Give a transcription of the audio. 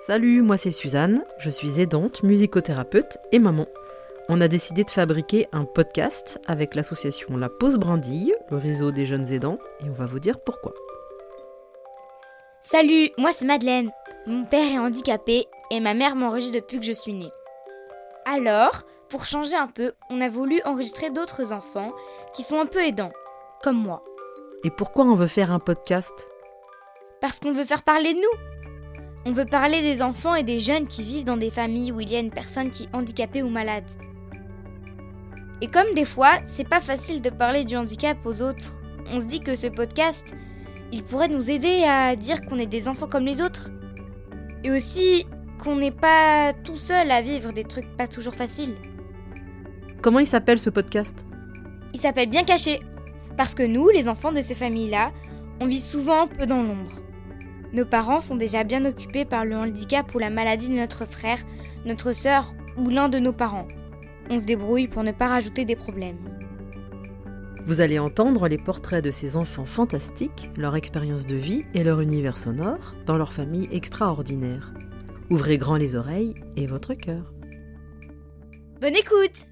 Salut, moi c'est Suzanne, je suis aidante, musicothérapeute et maman. On a décidé de fabriquer un podcast avec l'association La Pause Brandille, le réseau des jeunes aidants, et on va vous dire pourquoi. Salut, moi c'est Madeleine. Mon père est handicapé et ma mère m'enregistre depuis que je suis née. Alors, pour changer un peu, on a voulu enregistrer d'autres enfants qui sont un peu aidants, comme moi. Et pourquoi on veut faire un podcast? Parce qu'on veut faire parler de nous. On veut parler des enfants et des jeunes qui vivent dans des familles où il y a une personne qui est handicapée ou malade. Et comme des fois, c'est pas facile de parler du handicap aux autres, on se dit que ce podcast, il pourrait nous aider à dire qu'on est des enfants comme les autres. Et aussi qu'on n'est pas tout seul à vivre des trucs pas toujours faciles. Comment il s'appelle ce podcast? Il s'appelle Bien Caché. Parce que nous, les enfants de ces familles-là, on vit souvent un peu dans l'ombre. Nos parents sont déjà bien occupés par le handicap ou la maladie de notre frère, notre sœur ou l'un de nos parents. On se débrouille pour ne pas rajouter des problèmes. Vous allez entendre les portraits de ces enfants fantastiques, leur expérience de vie et leur univers sonore dans leur famille extraordinaire. Ouvrez grand les oreilles et votre cœur. Bonne écoute